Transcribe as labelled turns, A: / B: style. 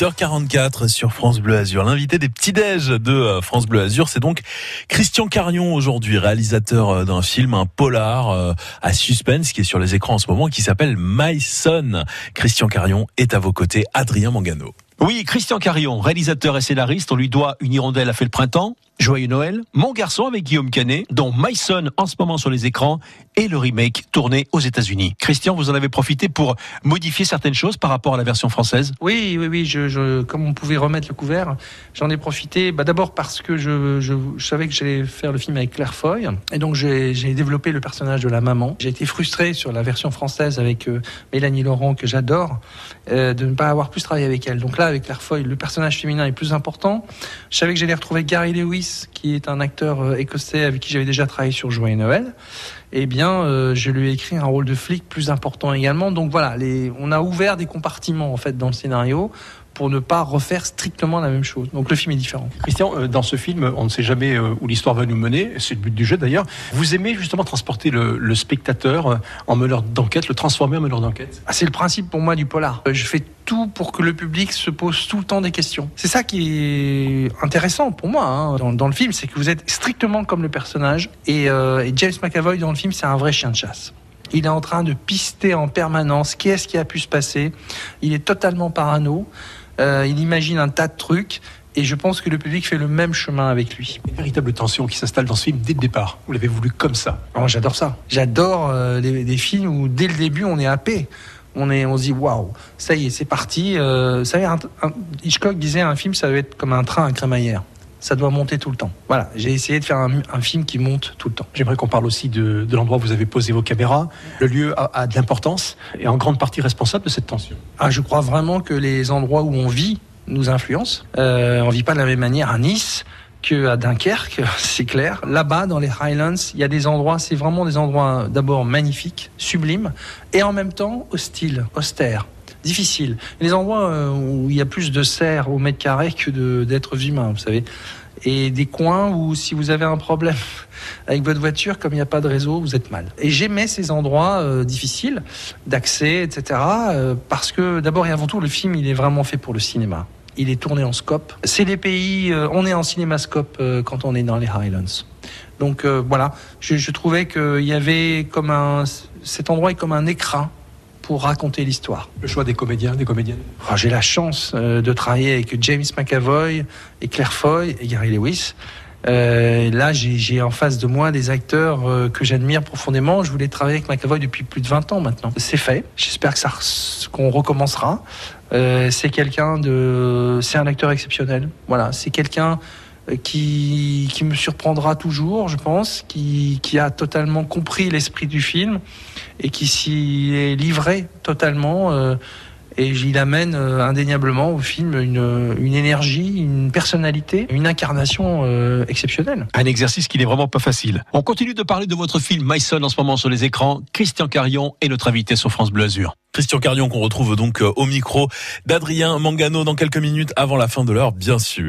A: 8h44 sur France Bleu Azur. L'invité des petits déj de euh, France Bleu Azur, c'est donc Christian Carion aujourd'hui, réalisateur euh, d'un film, un polar euh, à suspense qui est sur les écrans en ce moment qui s'appelle My Son. Christian Carion est à vos côtés, Adrien Mangano.
B: Oui, Christian Carion, réalisateur et scénariste, on lui doit Une hirondelle a fait le printemps, Joyeux Noël, Mon garçon avec Guillaume Canet, dont My Son en ce moment sur les écrans, et le remake tourné aux États-Unis. Christian, vous en avez profité pour modifier certaines choses par rapport à la version française?
C: Oui, oui, oui. Comme on pouvait remettre le couvert, j'en ai profité. Bah, D'abord parce que je savais que j'allais faire le film avec Claire Foy, et donc j'ai développé le personnage de la maman. J'ai été frustré sur la version française avec euh, Mélanie Laurent que j'adore, euh, de ne pas avoir plus travaillé avec elle. Donc là, avec Claire Foy, le personnage féminin est plus important. Je savais que j'allais retrouver Gary Lewis qui est un acteur euh, écossais avec qui j'avais déjà travaillé sur Joyeux Noël, eh bien, euh, je lui ai écrit un rôle de flic plus important également. Donc voilà, on a ouvert des compartiments en fait dans le scénario pour ne pas refaire strictement la même chose. Donc le film est différent.
B: Christian, euh, dans ce film, on ne sait jamais euh, où l'histoire va nous mener, c'est le but du jeu d'ailleurs. Vous aimez justement transporter le, le spectateur euh, en meneur d'enquête, le transformer en meneur d'enquête?
C: Ah, C'est le principe pour moi du polar. Je fais tout pour que le public se pose tout le temps des questions. C'est ça qui est intéressant pour moi hein, dans, dans, le film, c'est que vous êtes strictement comme le personnage et, euh, et James McAvoy dans le film, c'est un vrai chien de chasse. Il est en train de pister en permanence qu'est-ce qui a pu se passer? Il est totalement parano. Euh, il imagine un tas de trucs. Et je pense que le public fait le même chemin avec lui.
B: Une véritable tension qui s'installe dans ce film dès le départ. Vous l'avez voulu comme ça.
C: Oh, J'adore ça. J'adore euh, les, les, films où dès le début on est happé. On, est, on se dit waouh, ça y est, c'est parti. Euh, ça y est, un, un, Hitchcock disait un film, ça doit être comme un train à crémaillère ça doit monter tout le temps. Voilà, j'ai essayé de faire un, film qui monte tout le temps.
B: J'aimerais qu'on parle aussi de, de l'endroit où vous avez posé vos caméras. Le lieu a, a de l'importance et en grande partie responsable de cette tension.
C: Ah, je crois vraiment que les endroits où on vit nous influencent. Euh, on vit pas de la même manière à Nice que à Dunkerque, c'est clair. Là-bas, dans les Highlands, il y a des endroits, c'est vraiment des endroits d'abord magnifiques, sublimes, et en même temps hostiles, austères difficile. Les endroits euh, où il y a plus de serres au mètre carré que d'êtres humains, vous savez. Et des coins où si vous avez un problème avec votre voiture, comme il n'y a pas de réseau, vous êtes mal. Et j'aimais ces endroits euh, difficiles d'accès, etc. Euh, parce que d'abord et avant tout, le film, il est vraiment fait pour le cinéma. Il est tourné en scope. C'est les pays, on est en cinémascope quand on est dans les Highlands. Donc voilà, je, je trouvais qu'il y avait comme un, cet endroit est comme un écran pour raconter l'histoire.
B: Le choix des comédiens, des comédiennes
C: oh, J'ai la chance euh, de travailler avec James McAvoy et Claire Foy et Gary Lewis. Euh, là, j'ai en face de moi des acteurs euh, que j'admire profondément. Je voulais travailler avec McAvoy depuis plus de 20 ans maintenant. C'est fait. J'espère que ça qu'on recommencera. Euh, c'est quelqu'un de, c'est un acteur exceptionnel. Voilà, c'est quelqu'un qui, qui me surprendra toujours, je pense, qui, qui a totalement compris l'esprit du film et qui s'y est livré totalement. Euh, et il amène euh, indéniablement au film une, une, énergie, une personnalité, une incarnation euh, exceptionnelle.
B: Un exercice qui n'est vraiment pas facile. On continue de parler de votre film My Son en ce moment sur les écrans. Christian Carion est notre invité sur France Bleu Azur.
A: Christian Carion qu'on retrouve donc au micro d'Adrien Mangano dans quelques minutes avant la fin de l'heure, bien sûr.